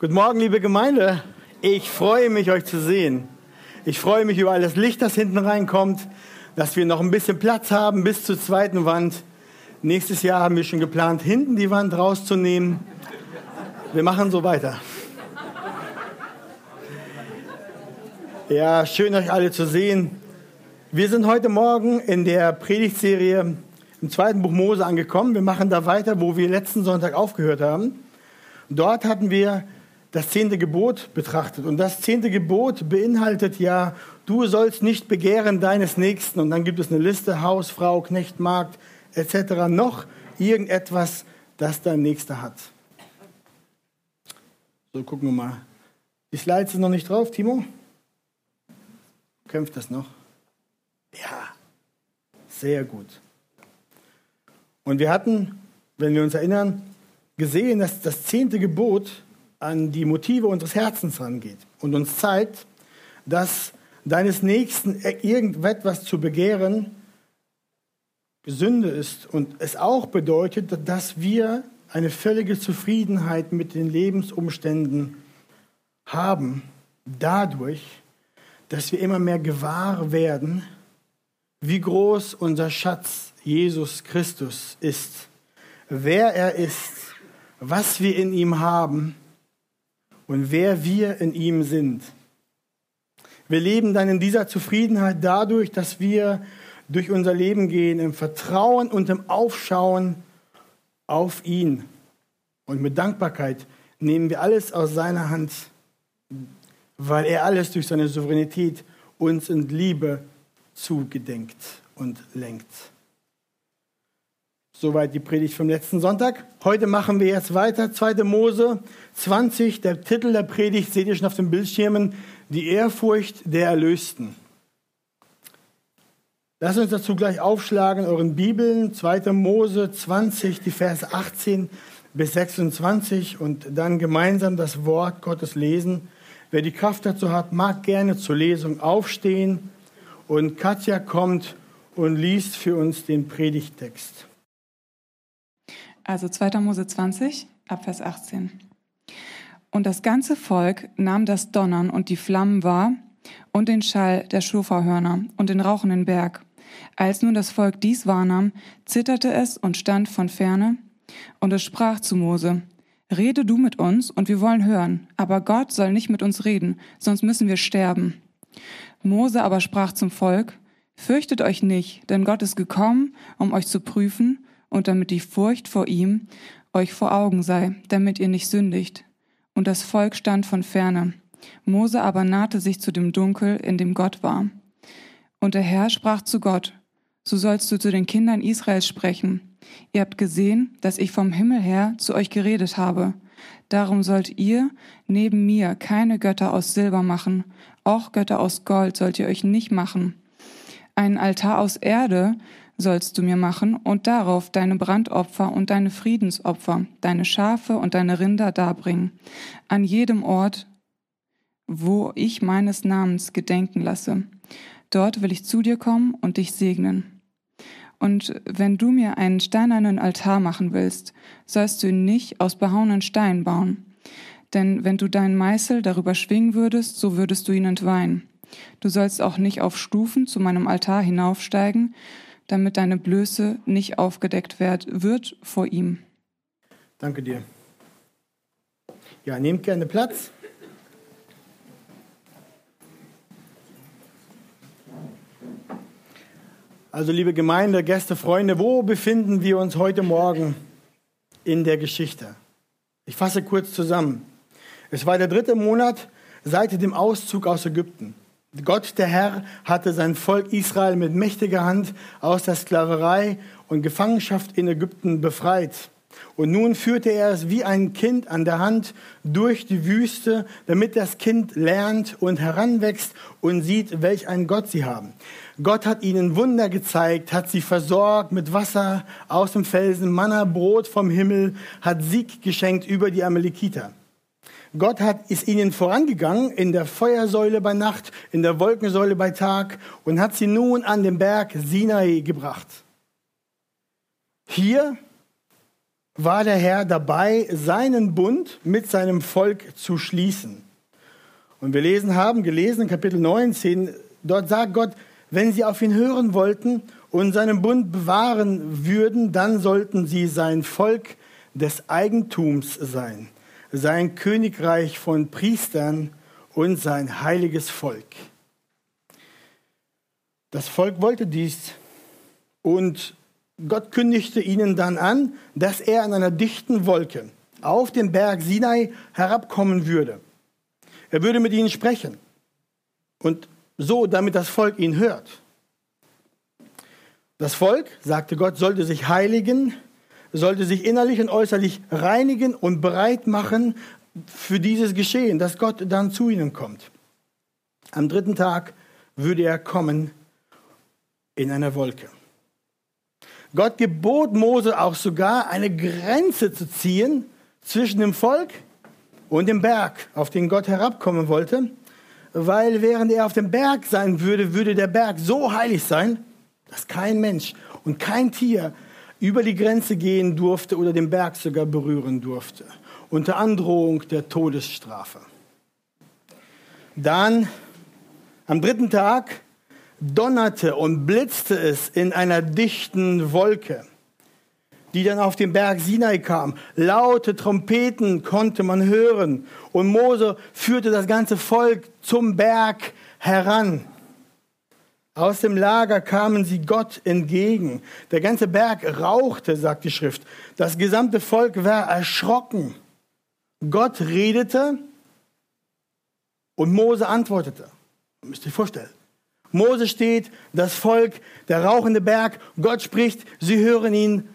Guten Morgen, liebe Gemeinde. Ich freue mich, euch zu sehen. Ich freue mich über all das Licht, das hinten reinkommt, dass wir noch ein bisschen Platz haben bis zur zweiten Wand. Nächstes Jahr haben wir schon geplant, hinten die Wand rauszunehmen. Wir machen so weiter. Ja, schön euch alle zu sehen. Wir sind heute Morgen in der Predigtserie im zweiten Buch Mose angekommen. Wir machen da weiter, wo wir letzten Sonntag aufgehört haben. Dort hatten wir das zehnte Gebot betrachtet. Und das zehnte Gebot beinhaltet ja, du sollst nicht begehren deines Nächsten. Und dann gibt es eine Liste, Haus, Frau, Knecht, Magd etc. Noch irgendetwas, das dein Nächster hat. So, gucken wir mal. Die Slides sind noch nicht drauf, Timo? Kämpft das noch? Ja, sehr gut. Und wir hatten, wenn wir uns erinnern, gesehen, dass das zehnte Gebot an die Motive unseres Herzens rangeht und uns zeigt, dass deines Nächsten irgendetwas zu begehren Sünde ist und es auch bedeutet, dass wir eine völlige Zufriedenheit mit den Lebensumständen haben, dadurch, dass wir immer mehr gewahr werden, wie groß unser Schatz Jesus Christus ist, wer er ist, was wir in ihm haben und wer wir in ihm sind. Wir leben dann in dieser Zufriedenheit dadurch, dass wir durch unser Leben gehen im Vertrauen und im Aufschauen auf ihn. Und mit Dankbarkeit nehmen wir alles aus seiner Hand, weil er alles durch seine Souveränität uns in Liebe zugedenkt und lenkt. Soweit die Predigt vom letzten Sonntag. Heute machen wir jetzt weiter. 2. Mose 20, der Titel der Predigt seht ihr schon auf den Bildschirmen. Die Ehrfurcht der Erlösten. Lasst uns dazu gleich aufschlagen, euren Bibeln, 2. Mose 20, die Verse 18 bis 26 und dann gemeinsam das Wort Gottes lesen. Wer die Kraft dazu hat, mag gerne zur Lesung aufstehen und Katja kommt und liest für uns den Predigtext. Also 2. Mose 20, Abvers 18. Und das ganze Volk nahm das Donnern und die Flammen wahr und den Schall der Schofahörner und den rauchenden Berg. Als nun das Volk dies wahrnahm, zitterte es und stand von ferne. Und es sprach zu Mose, Rede du mit uns, und wir wollen hören, aber Gott soll nicht mit uns reden, sonst müssen wir sterben. Mose aber sprach zum Volk, Fürchtet euch nicht, denn Gott ist gekommen, um euch zu prüfen, und damit die Furcht vor ihm euch vor Augen sei, damit ihr nicht sündigt. Und das Volk stand von ferne. Mose aber nahte sich zu dem Dunkel, in dem Gott war. Und der Herr sprach zu Gott, so sollst du zu den Kindern Israels sprechen. Ihr habt gesehen, dass ich vom Himmel her zu euch geredet habe. Darum sollt ihr neben mir keine Götter aus Silber machen, auch Götter aus Gold sollt ihr euch nicht machen. Einen Altar aus Erde sollst du mir machen und darauf deine Brandopfer und deine Friedensopfer, deine Schafe und deine Rinder darbringen, an jedem Ort, wo ich meines Namens gedenken lasse. Dort will ich zu dir kommen und dich segnen. Und wenn du mir einen steinernen Altar machen willst, sollst du ihn nicht aus behauenen Steinen bauen. Denn wenn du deinen Meißel darüber schwingen würdest, so würdest du ihn entweihen. Du sollst auch nicht auf Stufen zu meinem Altar hinaufsteigen, damit deine Blöße nicht aufgedeckt wird vor ihm. Danke dir. Ja, nehmt gerne Platz. Also liebe Gemeinde, Gäste, Freunde, wo befinden wir uns heute Morgen in der Geschichte? Ich fasse kurz zusammen. Es war der dritte Monat seit dem Auszug aus Ägypten. Gott, der Herr, hatte sein Volk Israel mit mächtiger Hand aus der Sklaverei und Gefangenschaft in Ägypten befreit. Und nun führte er es wie ein Kind an der Hand durch die Wüste, damit das Kind lernt und heranwächst und sieht, welch ein Gott sie haben. Gott hat ihnen Wunder gezeigt, hat sie versorgt mit Wasser aus dem Felsen, Manna, Brot vom Himmel, hat Sieg geschenkt über die Amalekiter. Gott hat, ist ihnen vorangegangen in der Feuersäule bei Nacht, in der Wolkensäule bei Tag und hat sie nun an den Berg Sinai gebracht. Hier war der Herr dabei, seinen Bund mit seinem Volk zu schließen. Und wir lesen haben, gelesen in Kapitel 19, dort sagt Gott, wenn sie auf ihn hören wollten und seinen Bund bewahren würden, dann sollten sie sein Volk des Eigentums sein, sein Königreich von Priestern und sein heiliges Volk. Das Volk wollte dies und Gott kündigte ihnen dann an, dass er in einer dichten Wolke auf den Berg Sinai herabkommen würde. Er würde mit ihnen sprechen und so, damit das Volk ihn hört. Das Volk, sagte Gott, sollte sich heiligen, sollte sich innerlich und äußerlich reinigen und bereit machen für dieses Geschehen, dass Gott dann zu ihnen kommt. Am dritten Tag würde er kommen in einer Wolke. Gott gebot Mose auch sogar eine Grenze zu ziehen zwischen dem Volk und dem Berg, auf den Gott herabkommen wollte, weil während er auf dem Berg sein würde, würde der Berg so heilig sein, dass kein Mensch und kein Tier über die Grenze gehen durfte oder den Berg sogar berühren durfte, unter Androhung der Todesstrafe. Dann am dritten Tag donnerte und blitzte es in einer dichten Wolke, die dann auf den Berg Sinai kam. Laute Trompeten konnte man hören und Mose führte das ganze Volk zum Berg heran. Aus dem Lager kamen sie Gott entgegen. Der ganze Berg rauchte, sagt die Schrift. Das gesamte Volk war erschrocken. Gott redete und Mose antwortete. Müsst ihr vorstellen. Mose steht, das Volk, der rauchende Berg, Gott spricht, sie hören ihn.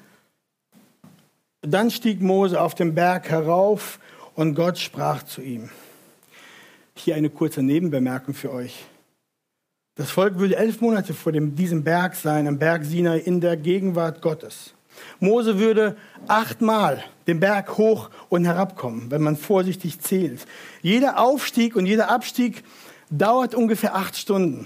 Dann stieg Mose auf den Berg herauf und Gott sprach zu ihm. Hier eine kurze Nebenbemerkung für euch. Das Volk würde elf Monate vor dem, diesem Berg sein, am Berg Sinai, in der Gegenwart Gottes. Mose würde achtmal den Berg hoch und herabkommen, wenn man vorsichtig zählt. Jeder Aufstieg und jeder Abstieg dauert ungefähr acht Stunden.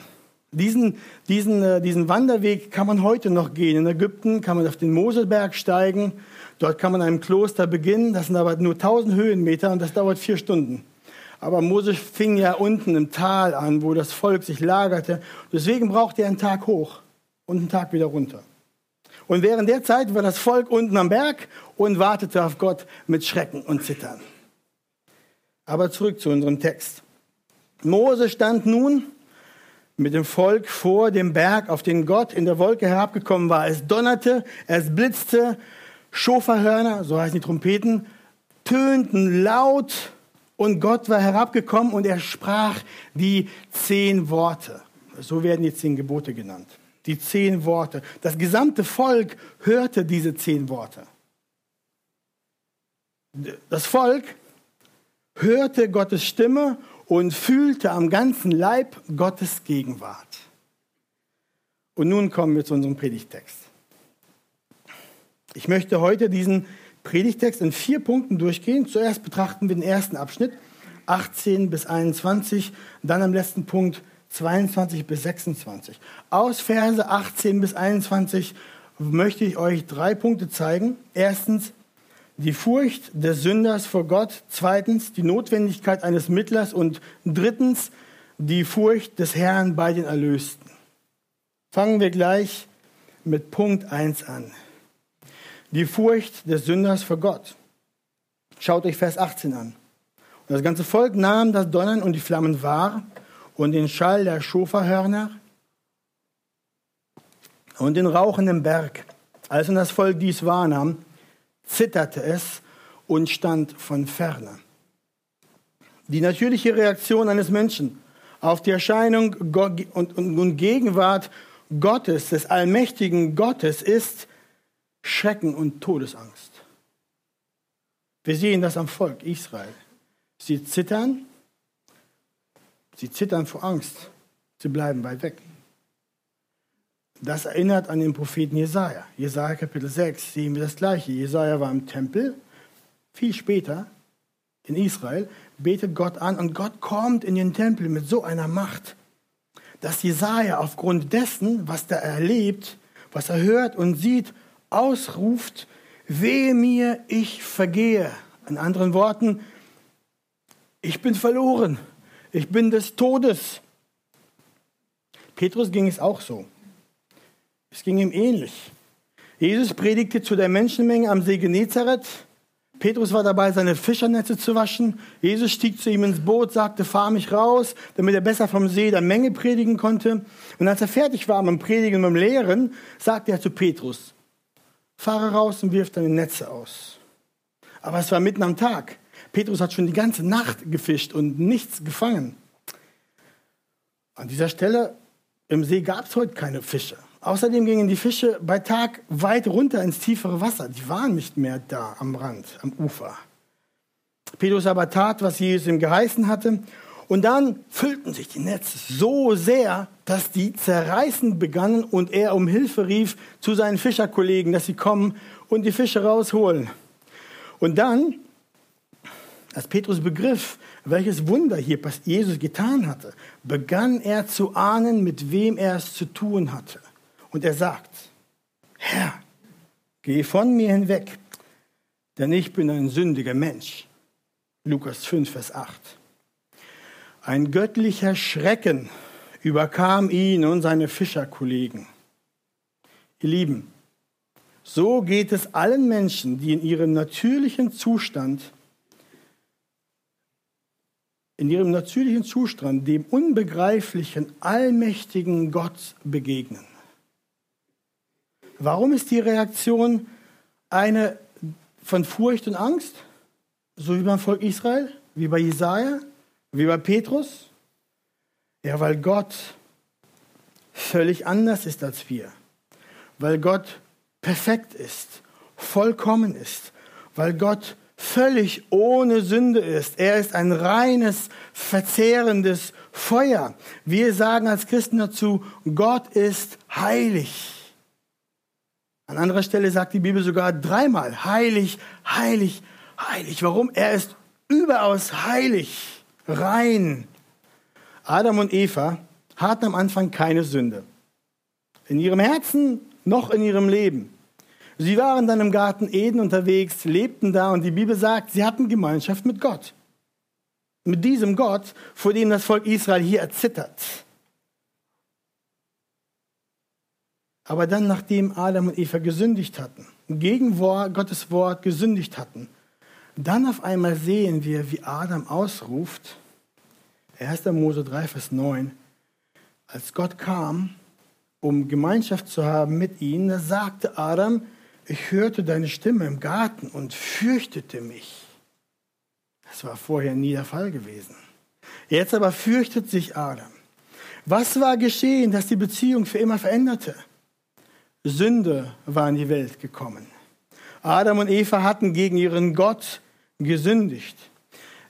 Diesen, diesen, äh, diesen Wanderweg kann man heute noch gehen. In Ägypten kann man auf den Moselberg steigen. Dort kann man in einem Kloster beginnen. Das sind aber nur 1000 Höhenmeter und das dauert vier Stunden. Aber Moses fing ja unten im Tal an, wo das Volk sich lagerte. Deswegen brauchte er einen Tag hoch und einen Tag wieder runter. Und während der Zeit war das Volk unten am Berg und wartete auf Gott mit Schrecken und Zittern. Aber zurück zu unserem Text. Mose stand nun mit dem Volk vor dem Berg, auf den Gott in der Wolke herabgekommen war. Es donnerte, es blitzte, Schoferhörner, so heißen die Trompeten, tönten laut und Gott war herabgekommen und er sprach die zehn Worte. So werden die zehn Gebote genannt. Die zehn Worte. Das gesamte Volk hörte diese zehn Worte. Das Volk hörte Gottes Stimme und fühlte am ganzen Leib Gottes Gegenwart. Und nun kommen wir zu unserem Predigtext. Ich möchte heute diesen Predigtext in vier Punkten durchgehen. Zuerst betrachten wir den ersten Abschnitt, 18 bis 21, dann am letzten Punkt 22 bis 26. Aus Verse 18 bis 21 möchte ich euch drei Punkte zeigen. Erstens die Furcht des Sünders vor Gott, zweitens die Notwendigkeit eines Mittlers und drittens die Furcht des Herrn bei den Erlösten. Fangen wir gleich mit Punkt 1 an. Die Furcht des Sünders vor Gott. Schaut euch Vers 18 an. Und das ganze Volk nahm das Donnern und die Flammen wahr und den Schall der Schoferhörner und den rauchenden Berg. Als nun das Volk dies wahrnahm, zitterte es und stand von ferne. Die natürliche Reaktion eines Menschen auf die Erscheinung und Gegenwart Gottes, des allmächtigen Gottes, ist Schrecken und Todesangst. Wir sehen das am Volk Israel. Sie zittern, sie zittern vor Angst, sie bleiben weit weg. Das erinnert an den Propheten Jesaja. Jesaja Kapitel 6 sehen wir das Gleiche. Jesaja war im Tempel, viel später in Israel, betet Gott an und Gott kommt in den Tempel mit so einer Macht, dass Jesaja aufgrund dessen, was er erlebt, was er hört und sieht, ausruft: wehe mir, ich vergehe. In anderen Worten, ich bin verloren, ich bin des Todes. Petrus ging es auch so. Es ging ihm ähnlich. Jesus predigte zu der Menschenmenge am See Genezareth. Petrus war dabei, seine Fischernetze zu waschen. Jesus stieg zu ihm ins Boot, sagte, fahr mich raus, damit er besser vom See der Menge predigen konnte. Und als er fertig war mit dem Predigen mit dem Lehren, sagte er zu Petrus, fahre raus und wirf deine Netze aus. Aber es war mitten am Tag. Petrus hat schon die ganze Nacht gefischt und nichts gefangen. An dieser Stelle im See gab es heute keine Fische. Außerdem gingen die Fische bei Tag weit runter ins tiefere Wasser. Die waren nicht mehr da am Rand, am Ufer. Petrus aber tat, was Jesus ihm geheißen hatte. Und dann füllten sich die Netze so sehr, dass die zerreißen begannen und er um Hilfe rief zu seinen Fischerkollegen, dass sie kommen und die Fische rausholen. Und dann, als Petrus begriff, welches Wunder hier Jesus getan hatte, begann er zu ahnen, mit wem er es zu tun hatte. Und er sagt, Herr, geh von mir hinweg, denn ich bin ein sündiger Mensch. Lukas 5, Vers 8. Ein göttlicher Schrecken überkam ihn und seine Fischerkollegen. Ihr Lieben, so geht es allen Menschen, die in ihrem natürlichen Zustand in ihrem natürlichen Zustand dem unbegreiflichen, allmächtigen Gott begegnen. Warum ist die Reaktion eine von Furcht und Angst? So wie beim Volk Israel, wie bei Jesaja, wie bei Petrus? Ja, weil Gott völlig anders ist als wir. Weil Gott perfekt ist, vollkommen ist. Weil Gott völlig ohne Sünde ist. Er ist ein reines, verzehrendes Feuer. Wir sagen als Christen dazu, Gott ist heilig. An anderer Stelle sagt die Bibel sogar dreimal, heilig, heilig, heilig. Warum? Er ist überaus heilig, rein. Adam und Eva hatten am Anfang keine Sünde. In ihrem Herzen noch in ihrem Leben. Sie waren dann im Garten Eden unterwegs, lebten da und die Bibel sagt, sie hatten Gemeinschaft mit Gott. Mit diesem Gott, vor dem das Volk Israel hier erzittert. Aber dann, nachdem Adam und Eva gesündigt hatten, gegen Gottes Wort gesündigt hatten, dann auf einmal sehen wir, wie Adam ausruft, 1. Mose 3, Vers 9, als Gott kam, um Gemeinschaft zu haben mit ihnen, da sagte Adam, ich hörte deine Stimme im Garten und fürchtete mich. Das war vorher nie der Fall gewesen. Jetzt aber fürchtet sich Adam. Was war geschehen, dass die Beziehung für immer veränderte? Sünde war in die Welt gekommen. Adam und Eva hatten gegen ihren Gott gesündigt.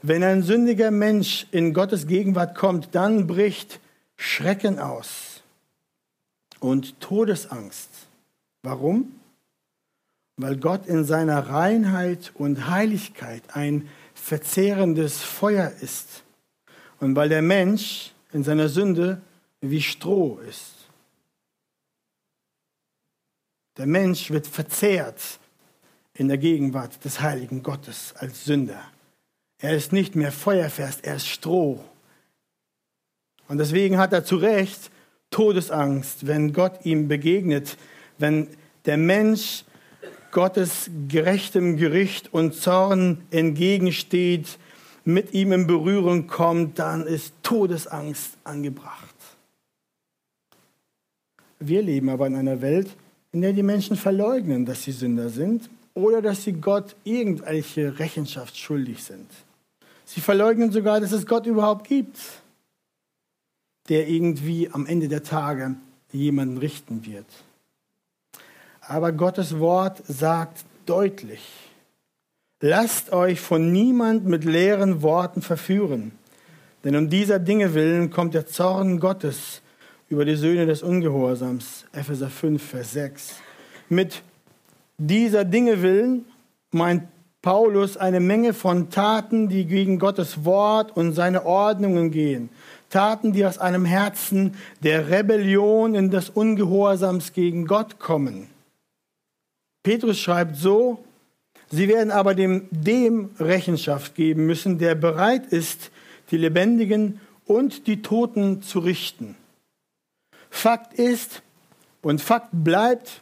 Wenn ein sündiger Mensch in Gottes Gegenwart kommt, dann bricht Schrecken aus und Todesangst. Warum? Weil Gott in seiner Reinheit und Heiligkeit ein verzehrendes Feuer ist und weil der Mensch in seiner Sünde wie Stroh ist. Der Mensch wird verzehrt in der Gegenwart des heiligen Gottes als Sünder. Er ist nicht mehr feuerfest, er ist Stroh. Und deswegen hat er zu Recht Todesangst, wenn Gott ihm begegnet, wenn der Mensch Gottes gerechtem Gericht und Zorn entgegensteht, mit ihm in Berührung kommt, dann ist Todesangst angebracht. Wir leben aber in einer Welt, in der die Menschen verleugnen, dass sie Sünder sind oder dass sie Gott irgendwelche Rechenschaft schuldig sind. Sie verleugnen sogar, dass es Gott überhaupt gibt, der irgendwie am Ende der Tage jemanden richten wird. Aber Gottes Wort sagt deutlich, lasst euch von niemand mit leeren Worten verführen, denn um dieser Dinge willen kommt der Zorn Gottes über die Söhne des Ungehorsams, Epheser 5, Vers 6. Mit dieser Dinge willen meint Paulus eine Menge von Taten, die gegen Gottes Wort und seine Ordnungen gehen. Taten, die aus einem Herzen der Rebellion in des Ungehorsams gegen Gott kommen. Petrus schreibt so Sie werden aber dem, dem Rechenschaft geben müssen, der bereit ist, die Lebendigen und die Toten zu richten. Fakt ist und Fakt bleibt,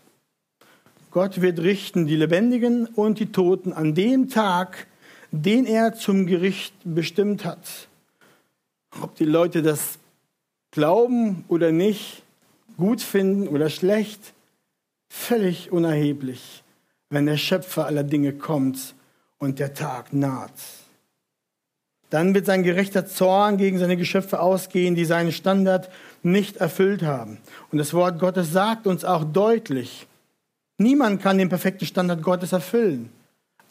Gott wird richten die Lebendigen und die Toten an dem Tag, den er zum Gericht bestimmt hat. Ob die Leute das glauben oder nicht, gut finden oder schlecht, völlig unerheblich, wenn der Schöpfer aller Dinge kommt und der Tag naht. Dann wird sein gerechter Zorn gegen seine Geschöpfe ausgehen, die seinen Standard nicht erfüllt haben. Und das Wort Gottes sagt uns auch deutlich, niemand kann den perfekten Standard Gottes erfüllen.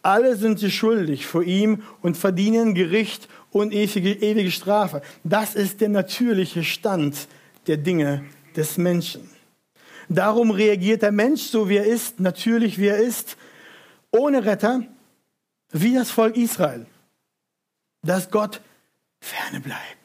Alle sind sie schuldig vor ihm und verdienen Gericht und ewige, ewige Strafe. Das ist der natürliche Stand der Dinge des Menschen. Darum reagiert der Mensch so, wie er ist, natürlich wie er ist, ohne Retter, wie das Volk Israel, dass Gott ferne bleibt.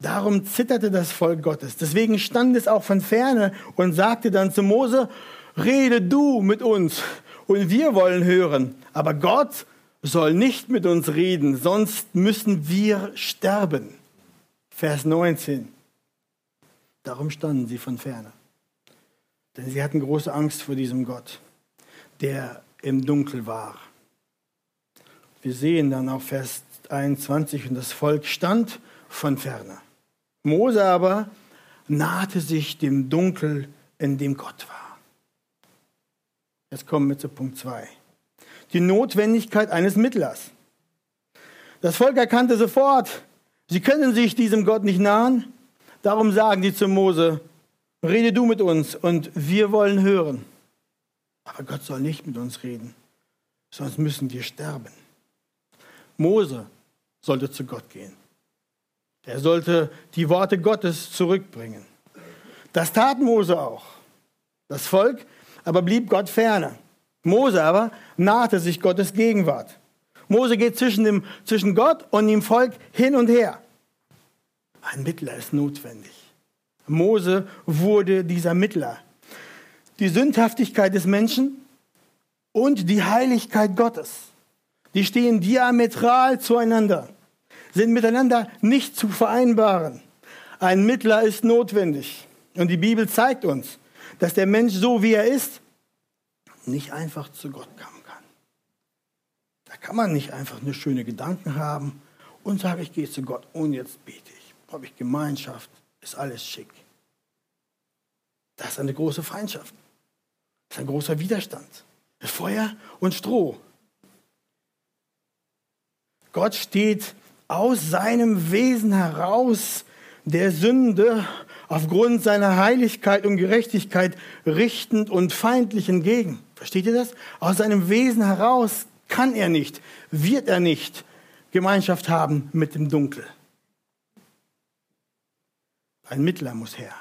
Darum zitterte das Volk Gottes. Deswegen stand es auch von ferne und sagte dann zu Mose, rede du mit uns und wir wollen hören. Aber Gott soll nicht mit uns reden, sonst müssen wir sterben. Vers 19. Darum standen sie von ferne. Denn sie hatten große Angst vor diesem Gott, der im Dunkel war. Wir sehen dann auf Vers 21, und das Volk stand von ferne. Mose aber nahte sich dem Dunkel, in dem Gott war. Jetzt kommen wir zu Punkt 2. Die Notwendigkeit eines Mittlers. Das Volk erkannte sofort, sie können sich diesem Gott nicht nahen, Darum sagen die zu Mose, rede du mit uns und wir wollen hören. Aber Gott soll nicht mit uns reden, sonst müssen wir sterben. Mose sollte zu Gott gehen. Er sollte die Worte Gottes zurückbringen. Das tat Mose auch. Das Volk aber blieb Gott ferne. Mose aber nahte sich Gottes Gegenwart. Mose geht zwischen, dem, zwischen Gott und dem Volk hin und her. Ein Mittler ist notwendig. Mose wurde dieser Mittler. Die Sündhaftigkeit des Menschen und die Heiligkeit Gottes, die stehen diametral zueinander, sind miteinander nicht zu vereinbaren. Ein Mittler ist notwendig. Und die Bibel zeigt uns, dass der Mensch so wie er ist, nicht einfach zu Gott kommen kann. Da kann man nicht einfach nur schöne Gedanken haben und sagen, ich gehe zu Gott und jetzt bete ich habe ich Gemeinschaft, ist alles schick. Das ist eine große Feindschaft. Das ist ein großer Widerstand. Feuer und Stroh. Gott steht aus seinem Wesen heraus der Sünde aufgrund seiner Heiligkeit und Gerechtigkeit richtend und feindlich entgegen. Versteht ihr das? Aus seinem Wesen heraus kann er nicht, wird er nicht Gemeinschaft haben mit dem Dunkel. Ein Mittler muss her.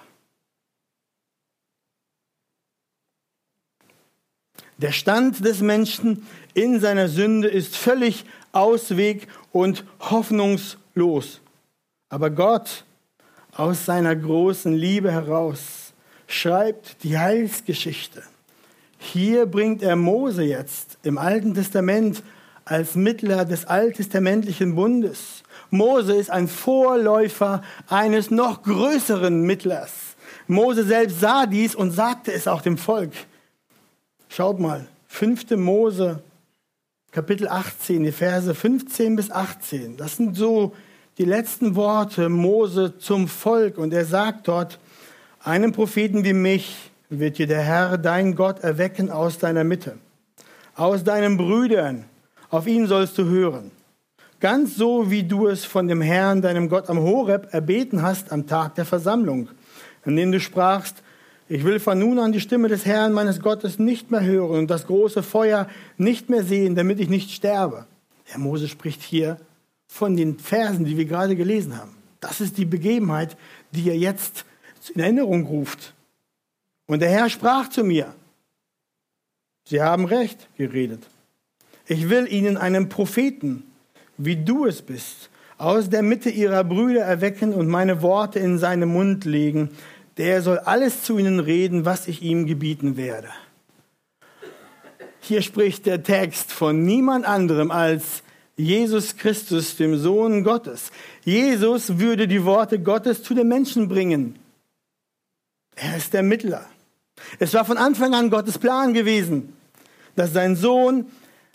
Der Stand des Menschen in seiner Sünde ist völlig ausweg und hoffnungslos. Aber Gott aus seiner großen Liebe heraus schreibt die Heilsgeschichte. Hier bringt er Mose jetzt im Alten Testament als Mittler des alttestamentlichen Bundes. Mose ist ein Vorläufer eines noch größeren Mittlers. Mose selbst sah dies und sagte es auch dem Volk. Schaut mal, 5. Mose, Kapitel 18, die Verse 15 bis 18. Das sind so die letzten Worte Mose zum Volk. Und er sagt dort, einem Propheten wie mich wird dir der Herr, dein Gott, erwecken aus deiner Mitte, aus deinen Brüdern. Auf ihn sollst du hören ganz so wie du es von dem Herrn, deinem Gott am Horeb, erbeten hast am Tag der Versammlung, an dem du sprachst, ich will von nun an die Stimme des Herrn meines Gottes nicht mehr hören und das große Feuer nicht mehr sehen, damit ich nicht sterbe. Herr Mose spricht hier von den Versen, die wir gerade gelesen haben. Das ist die Begebenheit, die er jetzt in Erinnerung ruft. Und der Herr sprach zu mir, Sie haben recht geredet. Ich will Ihnen einen Propheten wie du es bist, aus der Mitte ihrer Brüder erwecken und meine Worte in seinen Mund legen. Der soll alles zu ihnen reden, was ich ihm gebieten werde. hier spricht der Text von niemand anderem als Jesus Christus, dem Sohn Gottes. Jesus würde die Worte Gottes zu den Menschen bringen. Er ist der Mittler. Es war von Anfang an Gottes Plan gewesen, dass sein Sohn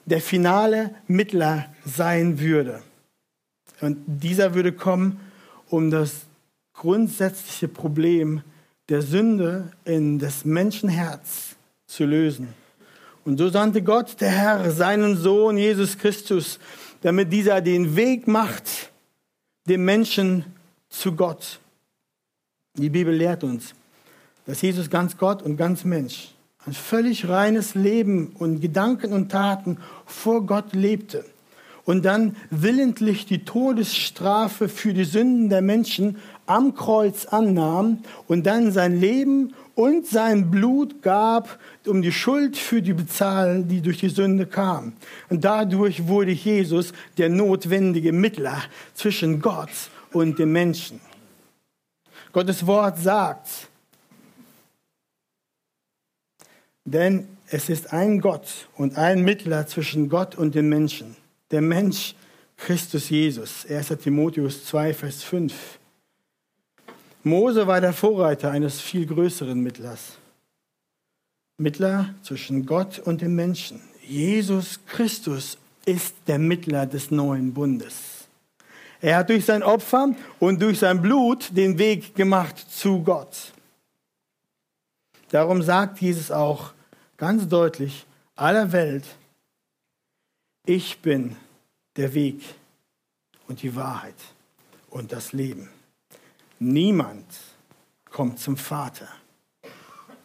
der finale Mittler sein würde. Und dieser würde kommen, um das grundsätzliche Problem der Sünde in das Menschenherz zu lösen. Und so sandte Gott, der Herr, seinen Sohn Jesus Christus, damit dieser den Weg macht, dem Menschen zu Gott. Die Bibel lehrt uns, dass Jesus ganz Gott und ganz Mensch ein völlig reines Leben und Gedanken und Taten vor Gott lebte und dann willentlich die Todesstrafe für die Sünden der Menschen am Kreuz annahm und dann sein Leben und sein Blut gab, um die Schuld für die bezahlen, die durch die Sünde kam. Und dadurch wurde Jesus der notwendige Mittler zwischen Gott und dem Menschen. Gottes Wort sagt, denn es ist ein Gott und ein Mittler zwischen Gott und dem Menschen. Der Mensch Christus Jesus. 1. Timotheus 2, Vers 5. Mose war der Vorreiter eines viel größeren Mittlers. Mittler zwischen Gott und dem Menschen. Jesus Christus ist der Mittler des neuen Bundes. Er hat durch sein Opfer und durch sein Blut den Weg gemacht zu Gott. Darum sagt Jesus auch ganz deutlich aller Welt, ich bin der Weg und die Wahrheit und das Leben. Niemand kommt zum Vater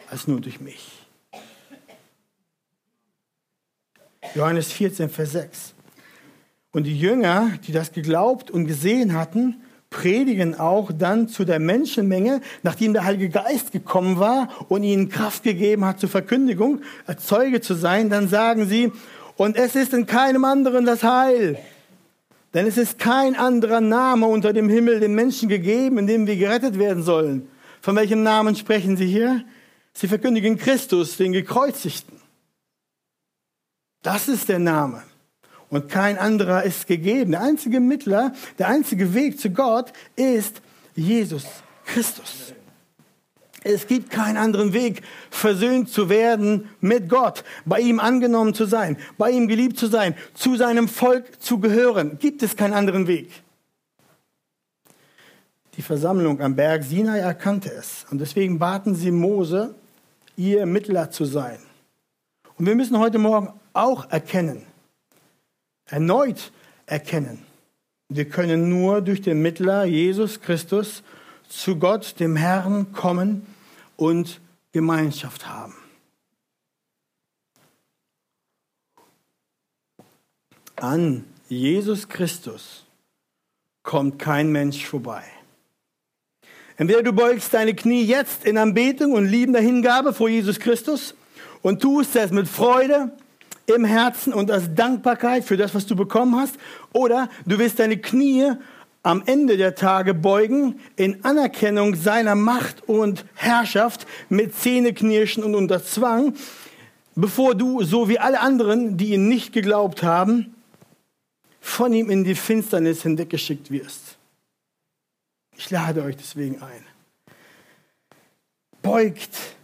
als nur durch mich. Johannes 14, Vers 6. Und die Jünger, die das geglaubt und gesehen hatten, predigen auch dann zu der Menschenmenge, nachdem der Heilige Geist gekommen war und ihnen Kraft gegeben hat zur Verkündigung, Zeuge zu sein, dann sagen sie, und es ist in keinem anderen das Heil, denn es ist kein anderer Name unter dem Himmel den Menschen gegeben, in dem wir gerettet werden sollen. Von welchem Namen sprechen Sie hier? Sie verkündigen Christus, den Gekreuzigten. Das ist der Name. Und kein anderer ist gegeben. Der einzige Mittler, der einzige Weg zu Gott ist Jesus Christus. Es gibt keinen anderen Weg, versöhnt zu werden mit Gott, bei ihm angenommen zu sein, bei ihm geliebt zu sein, zu seinem Volk zu gehören. Gibt es keinen anderen Weg. Die Versammlung am Berg Sinai erkannte es und deswegen baten sie Mose, ihr Mittler zu sein. Und wir müssen heute Morgen auch erkennen, erneut erkennen, wir können nur durch den Mittler Jesus Christus zu Gott, dem Herrn, kommen und Gemeinschaft haben. An Jesus Christus kommt kein Mensch vorbei. Entweder du beugst deine Knie jetzt in Anbetung und liebender Hingabe vor Jesus Christus und tust es mit Freude im Herzen und als Dankbarkeit für das, was du bekommen hast, oder du wirst deine Knie am Ende der Tage beugen in Anerkennung seiner Macht und Herrschaft mit Zähneknirschen und unter Zwang, bevor du, so wie alle anderen, die ihn nicht geglaubt haben, von ihm in die Finsternis hinweggeschickt wirst. Ich lade euch deswegen ein. Beugt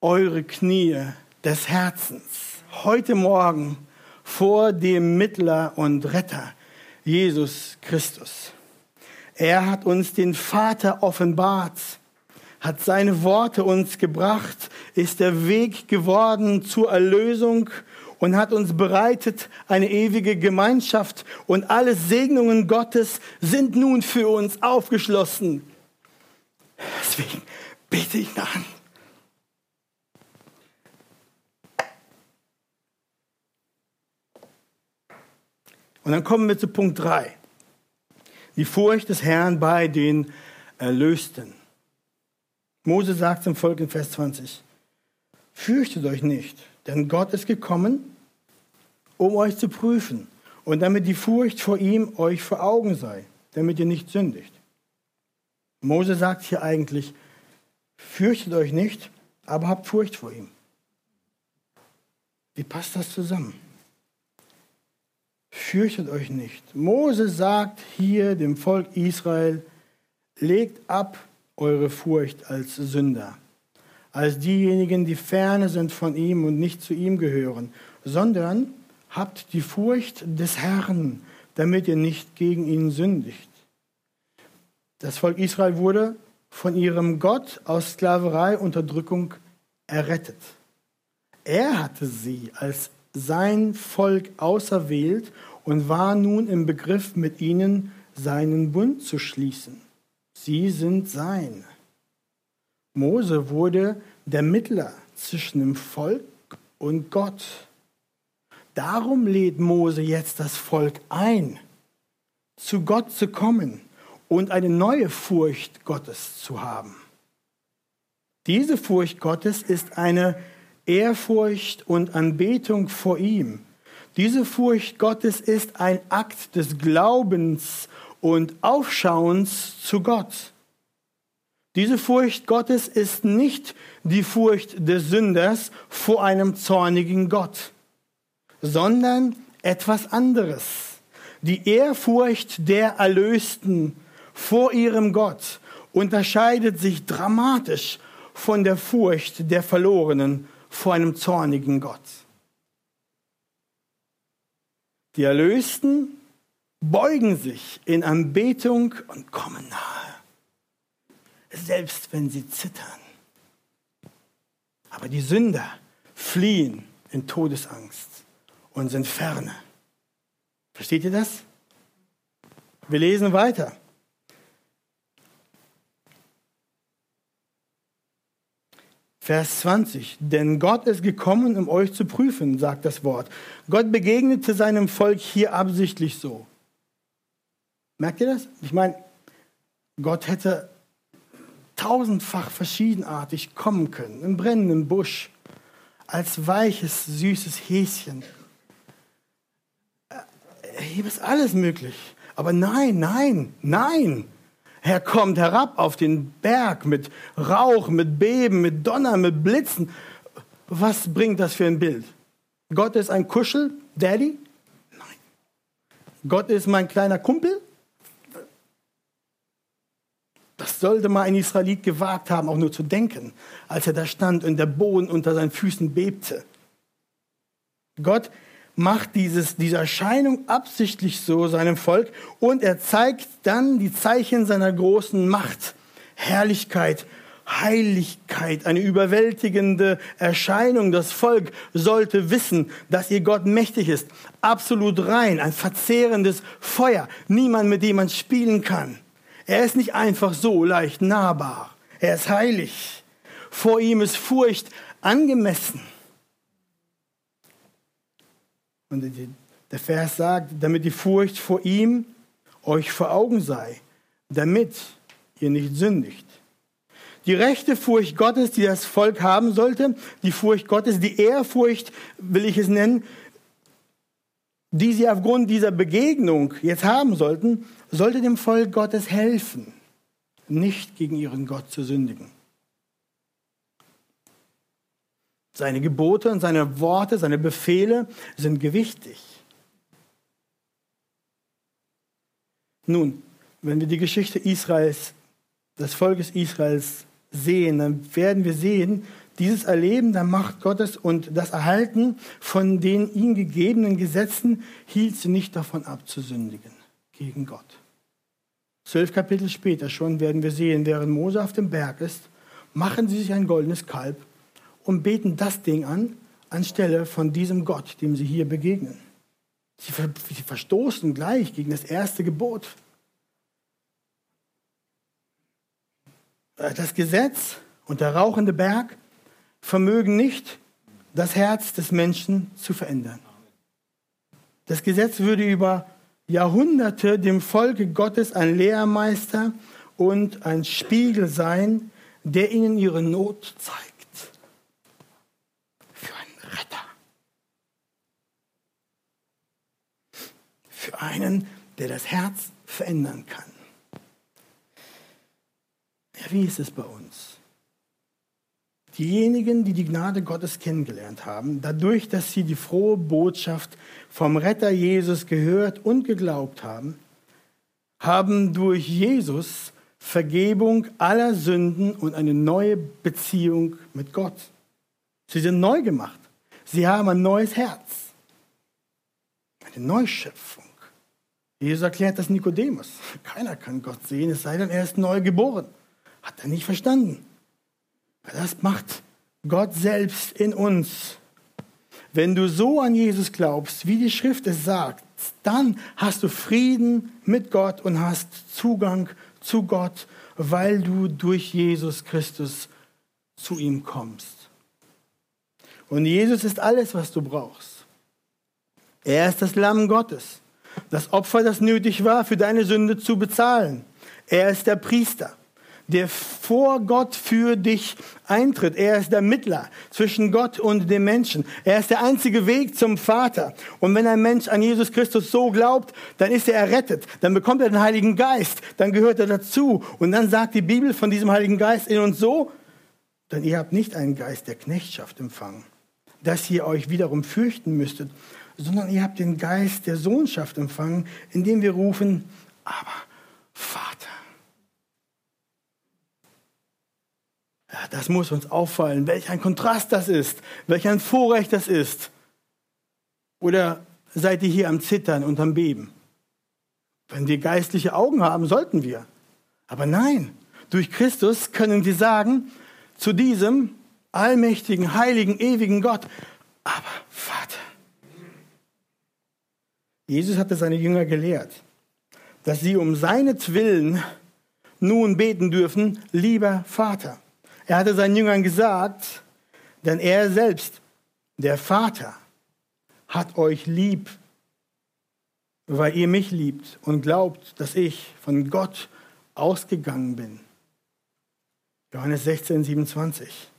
eure Knie des Herzens heute Morgen vor dem Mittler und Retter Jesus Christus. Er hat uns den Vater offenbart, hat seine Worte uns gebracht, ist der Weg geworden zur Erlösung und hat uns bereitet eine ewige Gemeinschaft und alle Segnungen Gottes sind nun für uns aufgeschlossen. Deswegen bete ich an. Und dann kommen wir zu Punkt 3. Die Furcht des Herrn bei den Erlösten. Mose sagt zum Volk in Vers 20, fürchtet euch nicht, denn Gott ist gekommen, um euch zu prüfen und damit die Furcht vor ihm euch vor Augen sei, damit ihr nicht sündigt. Mose sagt hier eigentlich, fürchtet euch nicht, aber habt Furcht vor ihm. Wie passt das zusammen? Fürchtet euch nicht. Mose sagt hier dem Volk Israel, legt ab eure Furcht als Sünder, als diejenigen, die ferne sind von ihm und nicht zu ihm gehören, sondern habt die Furcht des Herrn, damit ihr nicht gegen ihn sündigt. Das Volk Israel wurde von ihrem Gott aus Sklaverei, Unterdrückung errettet. Er hatte sie als sein Volk auserwählt und war nun im Begriff, mit ihnen seinen Bund zu schließen. Sie sind sein. Mose wurde der Mittler zwischen dem Volk und Gott. Darum lädt Mose jetzt das Volk ein, zu Gott zu kommen und eine neue Furcht Gottes zu haben. Diese Furcht Gottes ist eine Ehrfurcht und Anbetung vor ihm. Diese Furcht Gottes ist ein Akt des Glaubens und Aufschauens zu Gott. Diese Furcht Gottes ist nicht die Furcht des Sünders vor einem zornigen Gott, sondern etwas anderes. Die Ehrfurcht der Erlösten vor ihrem Gott unterscheidet sich dramatisch von der Furcht der Verlorenen vor einem zornigen Gott. Die Erlösten beugen sich in Anbetung und kommen nahe, selbst wenn sie zittern. Aber die Sünder fliehen in Todesangst und sind ferne. Versteht ihr das? Wir lesen weiter. Vers 20. Denn Gott ist gekommen, um euch zu prüfen, sagt das Wort. Gott begegnete seinem Volk hier absichtlich so. Merkt ihr das? Ich meine, Gott hätte tausendfach verschiedenartig kommen können. Im brennenden Busch, als weiches, süßes Häschen. Äh, hier ist alles möglich. Aber nein, nein, nein. Er kommt herab auf den Berg mit Rauch, mit Beben, mit Donner, mit Blitzen. Was bringt das für ein Bild? Gott ist ein Kuschel, Daddy? Nein. Gott ist mein kleiner Kumpel? Das sollte mal ein Israelit gewagt haben, auch nur zu denken, als er da stand und der Boden unter seinen Füßen bebte. Gott macht dieses, diese Erscheinung absichtlich so seinem Volk und er zeigt dann die Zeichen seiner großen Macht, Herrlichkeit, Heiligkeit, eine überwältigende Erscheinung. Das Volk sollte wissen, dass ihr Gott mächtig ist, absolut rein, ein verzehrendes Feuer, niemand, mit dem man spielen kann. Er ist nicht einfach so leicht nahbar, er ist heilig. Vor ihm ist Furcht angemessen. Und der Vers sagt, damit die Furcht vor ihm euch vor Augen sei, damit ihr nicht sündigt. Die rechte Furcht Gottes, die das Volk haben sollte, die Furcht Gottes, die Ehrfurcht, will ich es nennen, die sie aufgrund dieser Begegnung jetzt haben sollten, sollte dem Volk Gottes helfen, nicht gegen ihren Gott zu sündigen. Seine Gebote und seine Worte, seine Befehle sind gewichtig. Nun, wenn wir die Geschichte Israels, des Volkes Israels sehen, dann werden wir sehen, dieses Erleben der Macht Gottes und das Erhalten von den ihm gegebenen Gesetzen hielt sie nicht davon ab zu sündigen gegen Gott. Zwölf Kapitel später schon werden wir sehen, während Mose auf dem Berg ist, machen sie sich ein goldenes Kalb und beten das Ding an, anstelle von diesem Gott, dem sie hier begegnen. Sie, ver sie verstoßen gleich gegen das erste Gebot. Äh, das Gesetz und der rauchende Berg vermögen nicht, das Herz des Menschen zu verändern. Das Gesetz würde über Jahrhunderte dem Volke Gottes ein Lehrmeister und ein Spiegel sein, der ihnen ihre Not zeigt. Für einen, der das Herz verändern kann. Ja, wie ist es bei uns? diejenigen, die die Gnade Gottes kennengelernt haben, dadurch, dass sie die frohe Botschaft vom Retter Jesus gehört und geglaubt haben, haben durch Jesus Vergebung aller Sünden und eine neue Beziehung mit Gott. Sie sind neu gemacht. Sie haben ein neues Herz. Eine Neuschöpfung. Jesus erklärt das Nikodemus. Keiner kann Gott sehen, es sei denn, er ist neu geboren. Hat er nicht verstanden. Das macht Gott selbst in uns. Wenn du so an Jesus glaubst, wie die Schrift es sagt, dann hast du Frieden mit Gott und hast Zugang zu Gott, weil du durch Jesus Christus zu ihm kommst. Und Jesus ist alles, was du brauchst. Er ist das Lamm Gottes, das Opfer, das nötig war, für deine Sünde zu bezahlen. Er ist der Priester der vor Gott für dich eintritt. Er ist der Mittler zwischen Gott und dem Menschen. Er ist der einzige Weg zum Vater. Und wenn ein Mensch an Jesus Christus so glaubt, dann ist er errettet. Dann bekommt er den Heiligen Geist. Dann gehört er dazu. Und dann sagt die Bibel von diesem Heiligen Geist in uns so, denn ihr habt nicht einen Geist der Knechtschaft empfangen, dass ihr euch wiederum fürchten müsstet, sondern ihr habt den Geist der Sohnschaft empfangen, indem wir rufen, aber Vater. Ja, das muss uns auffallen, welch ein Kontrast das ist, welch ein Vorrecht das ist. Oder seid ihr hier am Zittern und am Beben? Wenn wir geistliche Augen haben, sollten wir. Aber nein, durch Christus können wir sagen, zu diesem allmächtigen, heiligen, ewigen Gott, aber Vater. Jesus hatte seine Jünger gelehrt, dass sie um seinetwillen nun beten dürfen, lieber Vater. Er hatte seinen Jüngern gesagt, denn er selbst, der Vater, hat euch lieb, weil ihr mich liebt und glaubt, dass ich von Gott ausgegangen bin. Johannes 16, 27.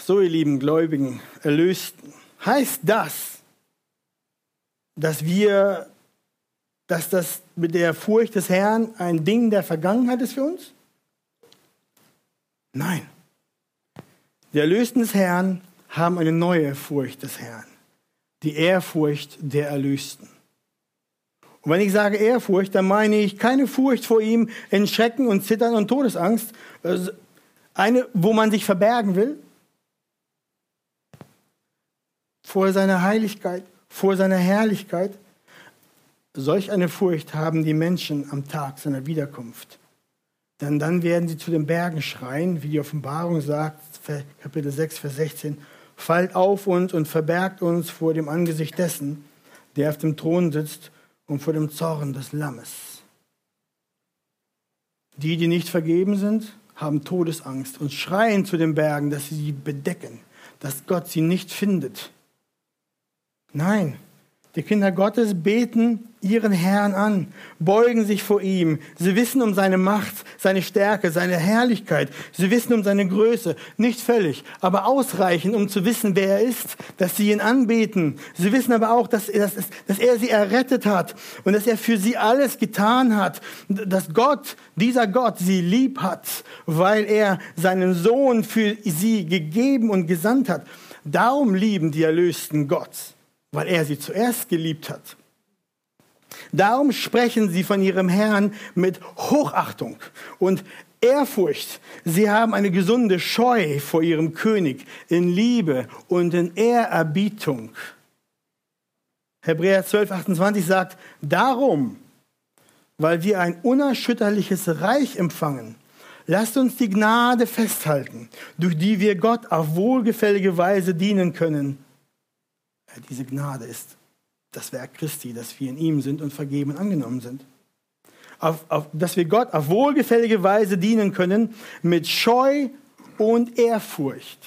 So, ihr lieben Gläubigen, Erlösten, heißt das, dass wir, dass das mit der Furcht des Herrn ein Ding der Vergangenheit ist für uns? Nein. Die Erlösten des Herrn haben eine neue Furcht des Herrn. Die Ehrfurcht der Erlösten. Und wenn ich sage Ehrfurcht, dann meine ich keine Furcht vor ihm in Schrecken und Zittern und Todesangst. Eine, wo man sich verbergen will. Vor seiner Heiligkeit, vor seiner Herrlichkeit. Solch eine Furcht haben die Menschen am Tag seiner Wiederkunft. Denn dann werden sie zu den Bergen schreien, wie die Offenbarung sagt, Kapitel 6, Vers 16, fallt auf uns und verbergt uns vor dem Angesicht dessen, der auf dem Thron sitzt und vor dem Zorn des Lammes. Die, die nicht vergeben sind, haben Todesangst und schreien zu den Bergen, dass sie sie bedecken, dass Gott sie nicht findet. Nein, die Kinder Gottes beten ihren Herrn an, beugen sich vor ihm. Sie wissen um seine Macht, seine Stärke, seine Herrlichkeit. Sie wissen um seine Größe. Nicht völlig, aber ausreichend, um zu wissen, wer er ist, dass sie ihn anbeten. Sie wissen aber auch, dass, dass, dass er sie errettet hat und dass er für sie alles getan hat. Dass Gott, dieser Gott, sie lieb hat, weil er seinen Sohn für sie gegeben und gesandt hat. Darum lieben die Erlösten Gott weil er sie zuerst geliebt hat. Darum sprechen sie von ihrem Herrn mit Hochachtung und Ehrfurcht. Sie haben eine gesunde Scheu vor ihrem König in Liebe und in Ehrerbietung. Hebräer 12, 28 sagt, darum, weil wir ein unerschütterliches Reich empfangen, lasst uns die Gnade festhalten, durch die wir Gott auf wohlgefällige Weise dienen können diese Gnade ist das Werk Christi, dass wir in ihm sind und vergeben und angenommen sind. Auf, auf, dass wir Gott auf wohlgefällige Weise dienen können mit Scheu und Ehrfurcht.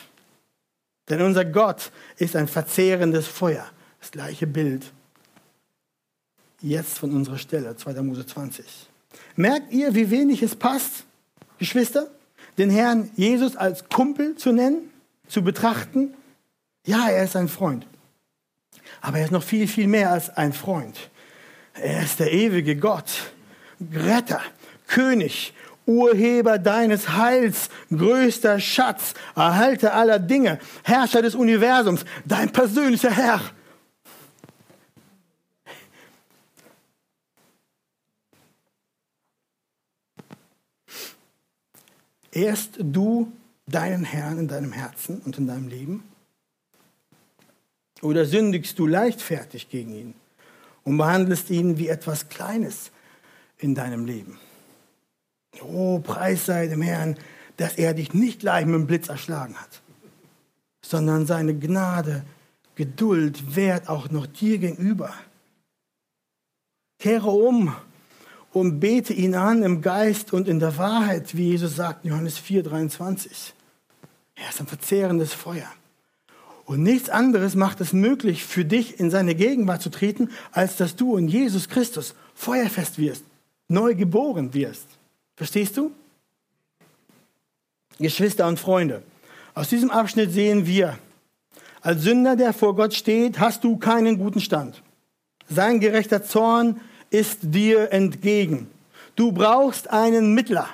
Denn unser Gott ist ein verzehrendes Feuer. Das gleiche Bild. Jetzt von unserer Stelle, 2. Mose 20. Merkt ihr, wie wenig es passt, Geschwister, den Herrn Jesus als Kumpel zu nennen, zu betrachten? Ja, er ist ein Freund. Aber er ist noch viel, viel mehr als ein Freund. Er ist der ewige Gott, Retter, König Urheber deines Heils, größter Schatz, Erhalter aller Dinge, Herrscher des Universums, dein persönlicher Herr. Erst du deinen Herrn in deinem Herzen und in deinem Leben? Oder sündigst du leichtfertig gegen ihn und behandelst ihn wie etwas Kleines in deinem Leben? Oh, Preis sei dem Herrn, dass er dich nicht gleich mit dem Blitz erschlagen hat, sondern seine Gnade, Geduld wehrt auch noch dir gegenüber. Kehre um und bete ihn an im Geist und in der Wahrheit, wie Jesus sagt in Johannes 4, 23. Er ist ein verzehrendes Feuer. Und nichts anderes macht es möglich, für dich in seine Gegenwart zu treten, als dass du in Jesus Christus feuerfest wirst, neu geboren wirst. Verstehst du? Geschwister und Freunde, aus diesem Abschnitt sehen wir, als Sünder, der vor Gott steht, hast du keinen guten Stand. Sein gerechter Zorn ist dir entgegen. Du brauchst einen Mittler.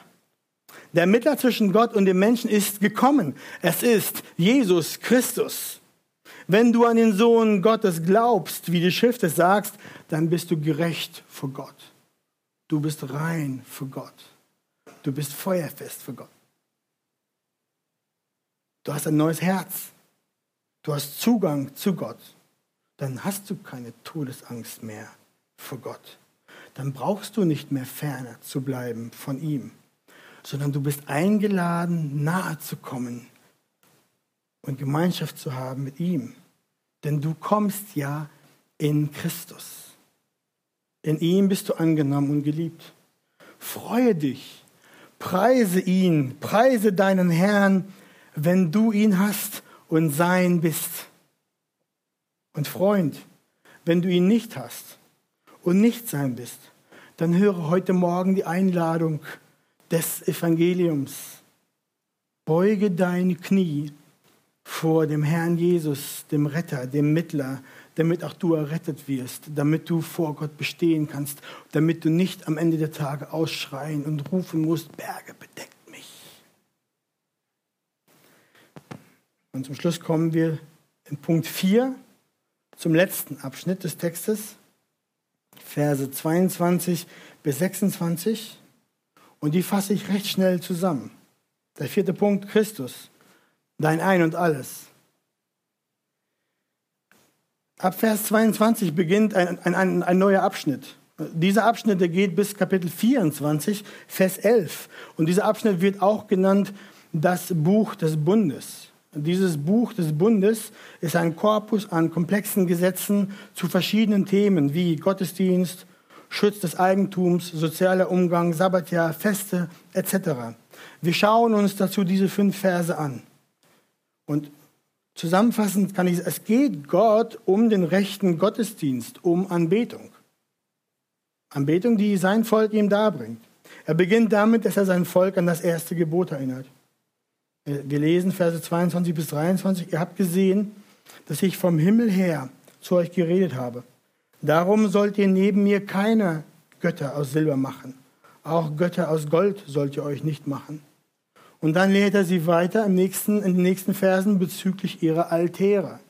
Der Mittler zwischen Gott und dem Menschen ist gekommen. Es ist Jesus Christus. Wenn du an den Sohn Gottes glaubst, wie die Schrift es sagt, dann bist du gerecht vor Gott. Du bist rein für Gott. Du bist feuerfest für Gott. Du hast ein neues Herz. Du hast Zugang zu Gott. Dann hast du keine Todesangst mehr vor Gott dann brauchst du nicht mehr ferner zu bleiben von ihm, sondern du bist eingeladen, nahe zu kommen und Gemeinschaft zu haben mit ihm. Denn du kommst ja in Christus. In ihm bist du angenommen und geliebt. Freue dich, preise ihn, preise deinen Herrn, wenn du ihn hast und sein bist. Und Freund, wenn du ihn nicht hast, und nicht sein bist, dann höre heute Morgen die Einladung des Evangeliums. Beuge deine Knie vor dem Herrn Jesus, dem Retter, dem Mittler, damit auch du errettet wirst, damit du vor Gott bestehen kannst, damit du nicht am Ende der Tage ausschreien und rufen musst, Berge bedeckt mich. Und zum Schluss kommen wir in Punkt 4 zum letzten Abschnitt des Textes. Verse 22 bis 26. Und die fasse ich recht schnell zusammen. Der vierte Punkt, Christus, dein Ein und alles. Ab Vers 22 beginnt ein, ein, ein, ein neuer Abschnitt. Dieser Abschnitt der geht bis Kapitel 24, Vers 11. Und dieser Abschnitt wird auch genannt das Buch des Bundes. Dieses Buch des Bundes ist ein Korpus an komplexen Gesetzen zu verschiedenen Themen wie Gottesdienst, Schutz des Eigentums, sozialer Umgang, Sabbatjahr, Feste etc. Wir schauen uns dazu diese fünf Verse an. Und zusammenfassend kann ich sagen, es geht Gott um den rechten Gottesdienst, um Anbetung. Anbetung, die sein Volk ihm darbringt. Er beginnt damit, dass er sein Volk an das erste Gebot erinnert. Wir lesen Verse 22 bis 23. Ihr habt gesehen, dass ich vom Himmel her zu euch geredet habe. Darum sollt ihr neben mir keine Götter aus Silber machen. Auch Götter aus Gold sollt ihr euch nicht machen. Und dann lehrt er sie weiter im nächsten, in den nächsten Versen bezüglich ihrer Altäre.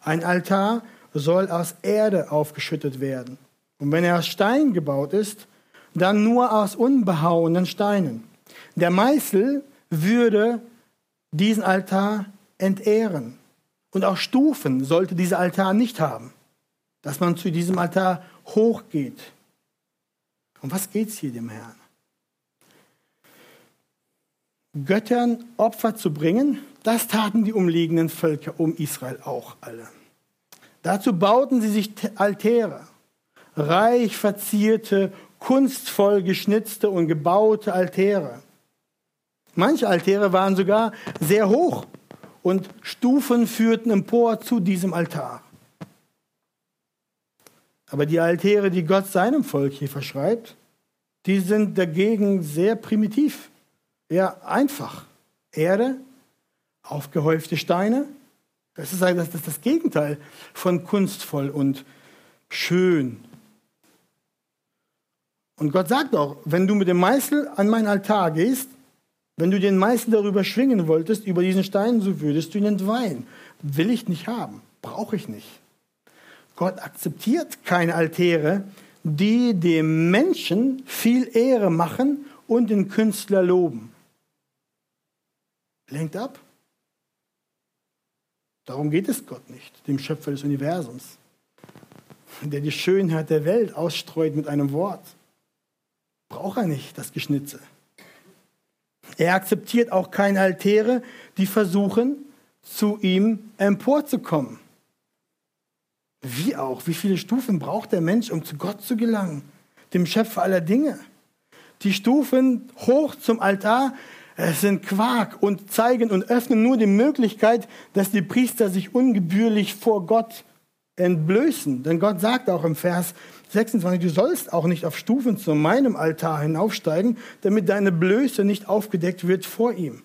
Ein Altar soll aus Erde aufgeschüttet werden. Und wenn er aus Stein gebaut ist, dann nur aus unbehauenen Steinen. Der Meißel würde diesen Altar entehren. Und auch Stufen sollte dieser Altar nicht haben, dass man zu diesem Altar hochgeht. Um was geht es hier dem Herrn? Göttern Opfer zu bringen, das taten die umliegenden Völker um Israel auch alle. Dazu bauten sie sich Altäre, reich verzierte, kunstvoll geschnitzte und gebaute Altäre. Manche Altäre waren sogar sehr hoch und Stufen führten empor zu diesem Altar. Aber die Altäre, die Gott seinem Volk hier verschreibt, die sind dagegen sehr primitiv, eher einfach. Erde, aufgehäufte Steine, das ist, das, ist das Gegenteil von kunstvoll und schön. Und Gott sagt auch, wenn du mit dem Meißel an meinen Altar gehst, wenn du den Meißel darüber schwingen wolltest, über diesen Stein, so würdest du ihn entweihen. Will ich nicht haben, brauche ich nicht. Gott akzeptiert keine Altäre, die dem Menschen viel Ehre machen und den Künstler loben. Lenkt ab. Darum geht es Gott nicht, dem Schöpfer des Universums, der die Schönheit der Welt ausstreut mit einem Wort. Braucht er nicht, das Geschnitze. Er akzeptiert auch keine Altäre, die versuchen, zu ihm emporzukommen. Wie auch? Wie viele Stufen braucht der Mensch, um zu Gott zu gelangen, dem Schöpfer aller Dinge? Die Stufen hoch zum Altar es sind Quark und zeigen und öffnen nur die Möglichkeit, dass die Priester sich ungebührlich vor Gott entblößen. Denn Gott sagt auch im Vers 26, du sollst auch nicht auf Stufen zu meinem Altar hinaufsteigen, damit deine Blöße nicht aufgedeckt wird vor ihm.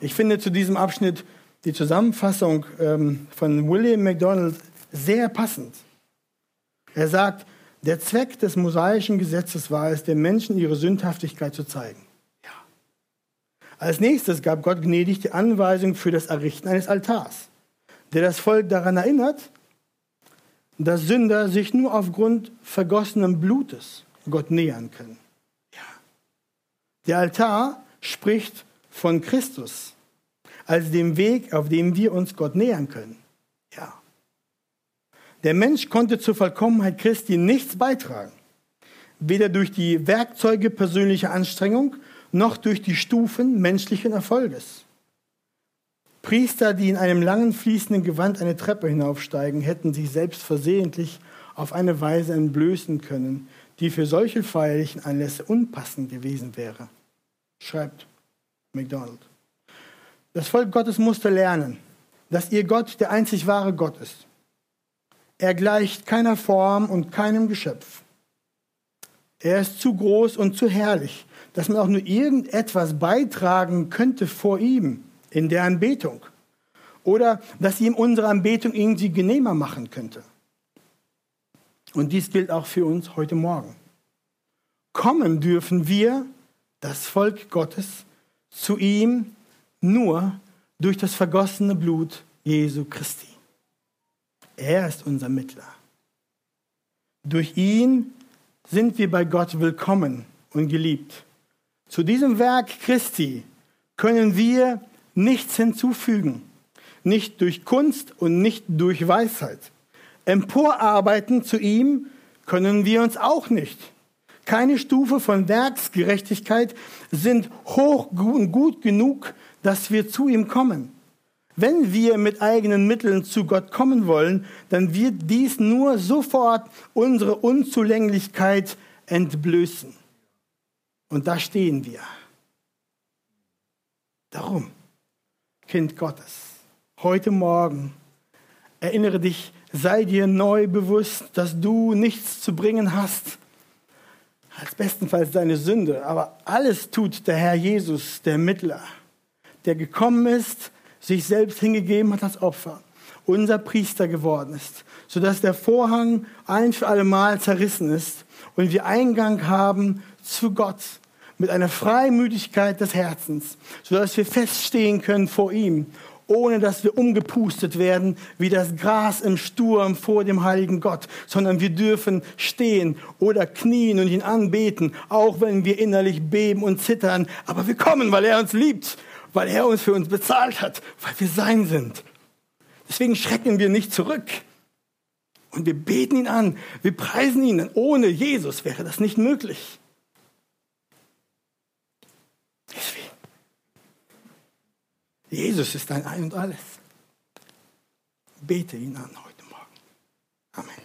Ich finde zu diesem Abschnitt die Zusammenfassung ähm, von William MacDonald sehr passend. Er sagt, der Zweck des mosaischen Gesetzes war es, den Menschen ihre Sündhaftigkeit zu zeigen. Als nächstes gab Gott gnädig die Anweisung für das Errichten eines Altars, der das Volk daran erinnert, dass Sünder sich nur aufgrund vergossenen Blutes Gott nähern können. Ja. Der Altar spricht von Christus als dem Weg, auf dem wir uns Gott nähern können. Ja. Der Mensch konnte zur Vollkommenheit Christi nichts beitragen, weder durch die Werkzeuge persönlicher Anstrengung noch durch die Stufen menschlichen Erfolges. Priester, die in einem langen fließenden Gewand eine Treppe hinaufsteigen, hätten sich selbst versehentlich auf eine Weise entblößen können, die für solche feierlichen Anlässe unpassend gewesen wäre, schreibt MacDonald. Das Volk Gottes musste lernen, dass ihr Gott der einzig wahre Gott ist. Er gleicht keiner Form und keinem Geschöpf. Er ist zu groß und zu herrlich, dass man auch nur irgendetwas beitragen könnte vor ihm in der Anbetung. Oder dass ihm unsere Anbetung irgendwie genehmer machen könnte. Und dies gilt auch für uns heute Morgen. Kommen dürfen wir, das Volk Gottes, zu ihm nur durch das vergossene Blut Jesu Christi. Er ist unser Mittler. Durch ihn sind wir bei Gott willkommen und geliebt. Zu diesem Werk Christi können wir nichts hinzufügen, nicht durch Kunst und nicht durch Weisheit. Emporarbeiten zu ihm können wir uns auch nicht. Keine Stufe von Werksgerechtigkeit sind hoch und gut genug, dass wir zu ihm kommen. Wenn wir mit eigenen Mitteln zu Gott kommen wollen, dann wird dies nur sofort unsere Unzulänglichkeit entblößen. Und da stehen wir. Darum Kind Gottes, heute Morgen erinnere dich, sei dir neu bewusst, dass du nichts zu bringen hast, als bestenfalls deine Sünde, aber alles tut der Herr Jesus, der Mittler, der gekommen ist, sich selbst hingegeben hat als Opfer, unser Priester geworden ist, sodass der Vorhang ein für alle Mal zerrissen ist und wir Eingang haben zu Gott mit einer Freimütigkeit des Herzens, sodass wir feststehen können vor ihm, ohne dass wir umgepustet werden wie das Gras im Sturm vor dem heiligen Gott, sondern wir dürfen stehen oder knien und ihn anbeten, auch wenn wir innerlich beben und zittern. Aber wir kommen, weil er uns liebt, weil er uns für uns bezahlt hat, weil wir sein sind. Deswegen schrecken wir nicht zurück. Und wir beten ihn an, wir preisen ihn. Ohne Jesus wäre das nicht möglich. Deswegen. Jesus ist dein Ein und Alles. Bete ihn an heute Morgen. Amen.